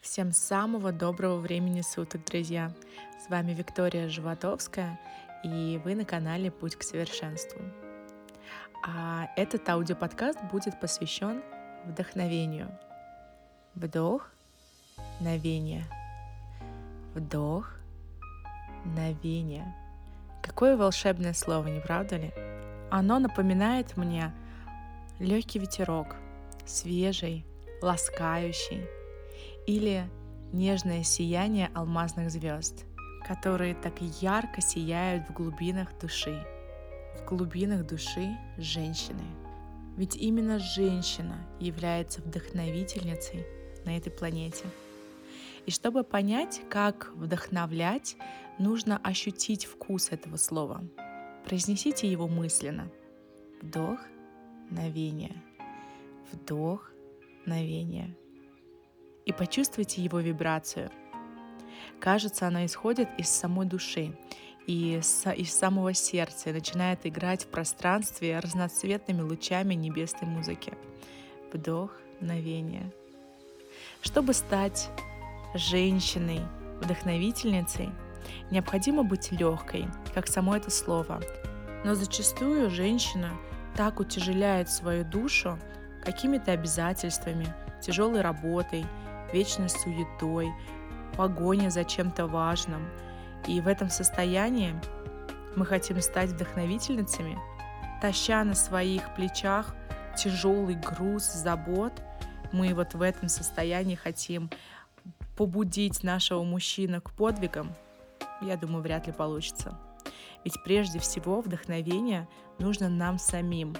Всем самого доброго времени суток, друзья! С вами Виктория Животовская, и вы на канале «Путь к совершенству». А этот аудиоподкаст будет посвящен вдохновению. Вдох, новение. Вдох, новение. Какое волшебное слово, не правда ли? Оно напоминает мне легкий ветерок, свежий, ласкающий, или нежное сияние алмазных звезд, которые так ярко сияют в глубинах души, в глубинах души женщины. Ведь именно женщина является вдохновительницей на этой планете. И чтобы понять, как вдохновлять, нужно ощутить вкус этого слова. Произнесите его мысленно. Вдох, новение. Вдох, новение и почувствуйте его вибрацию. Кажется, она исходит из самой души и из самого сердца и начинает играть в пространстве разноцветными лучами небесной музыки. Вдох, мгновение. Чтобы стать женщиной, вдохновительницей, необходимо быть легкой, как само это слово. Но зачастую женщина так утяжеляет свою душу какими-то обязательствами, тяжелой работой, вечной суетой, погоня за чем-то важным. И в этом состоянии мы хотим стать вдохновительницами, таща на своих плечах тяжелый груз забот. Мы вот в этом состоянии хотим побудить нашего мужчину к подвигам. Я думаю, вряд ли получится. Ведь прежде всего вдохновение нужно нам самим.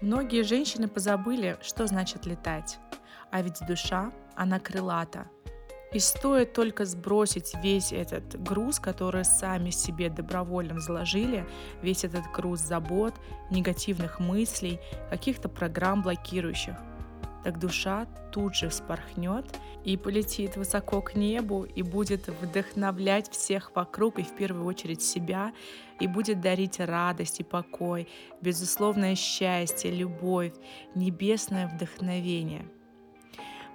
Многие женщины позабыли, что значит летать. А ведь душа она крылата. И стоит только сбросить весь этот груз, который сами себе добровольно взложили, весь этот груз забот, негативных мыслей, каких-то программ блокирующих, так душа тут же вспорхнет и полетит высоко к небу и будет вдохновлять всех вокруг и в первую очередь себя, и будет дарить радость и покой, безусловное счастье, любовь, небесное вдохновение –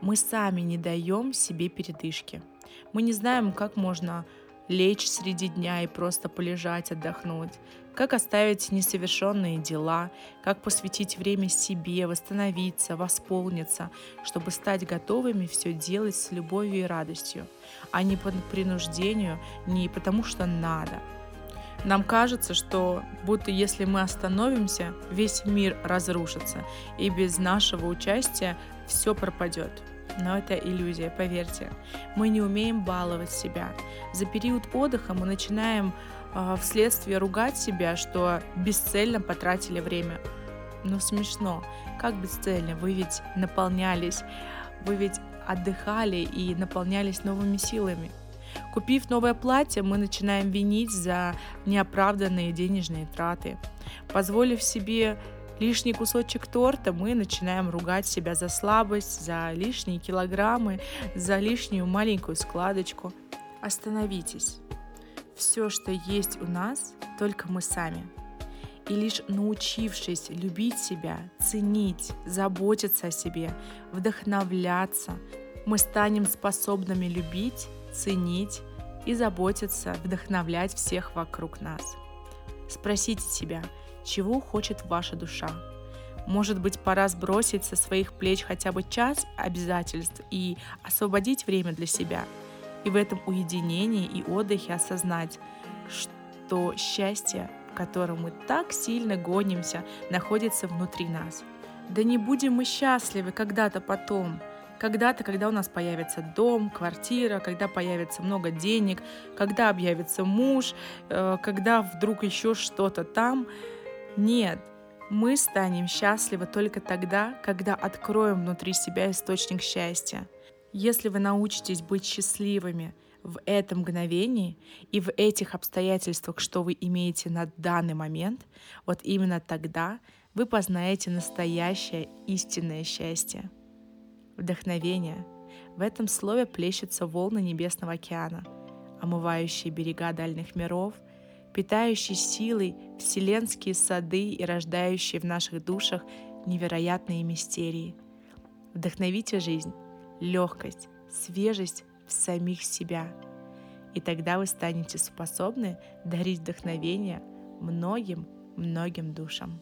мы сами не даем себе передышки. Мы не знаем, как можно лечь среди дня и просто полежать, отдохнуть, как оставить несовершенные дела, как посвятить время себе, восстановиться, восполниться, чтобы стать готовыми все делать с любовью и радостью, а не по принуждению, не потому что надо. Нам кажется, что будто если мы остановимся, весь мир разрушится, и без нашего участия все пропадет. Но это иллюзия, поверьте. Мы не умеем баловать себя. За период отдыха мы начинаем э, вследствие ругать себя, что бесцельно потратили время. Ну смешно. Как бесцельно? Вы ведь наполнялись, вы ведь отдыхали и наполнялись новыми силами. Купив новое платье, мы начинаем винить за неоправданные денежные траты. Позволив себе лишний кусочек торта, мы начинаем ругать себя за слабость, за лишние килограммы, за лишнюю маленькую складочку. Остановитесь. Все, что есть у нас, только мы сами. И лишь научившись любить себя, ценить, заботиться о себе, вдохновляться, мы станем способными любить, ценить и заботиться, вдохновлять всех вокруг нас. Спросите себя – чего хочет ваша душа. Может быть, пора сбросить со своих плеч хотя бы час обязательств и освободить время для себя. И в этом уединении и отдыхе осознать, что счастье, к которому мы так сильно гонимся, находится внутри нас. Да не будем мы счастливы когда-то потом – когда-то, когда у нас появится дом, квартира, когда появится много денег, когда объявится муж, э, когда вдруг еще что-то там, нет, мы станем счастливы только тогда, когда откроем внутри себя источник счастья. Если вы научитесь быть счастливыми в этом мгновении и в этих обстоятельствах, что вы имеете на данный момент, вот именно тогда вы познаете настоящее истинное счастье. Вдохновение. В этом слове плещутся волны Небесного океана, омывающие берега дальних миров — питающий силой вселенские сады и рождающий в наших душах невероятные мистерии. Вдохновите жизнь, легкость, свежесть в самих себя. И тогда вы станете способны дарить вдохновение многим-многим душам.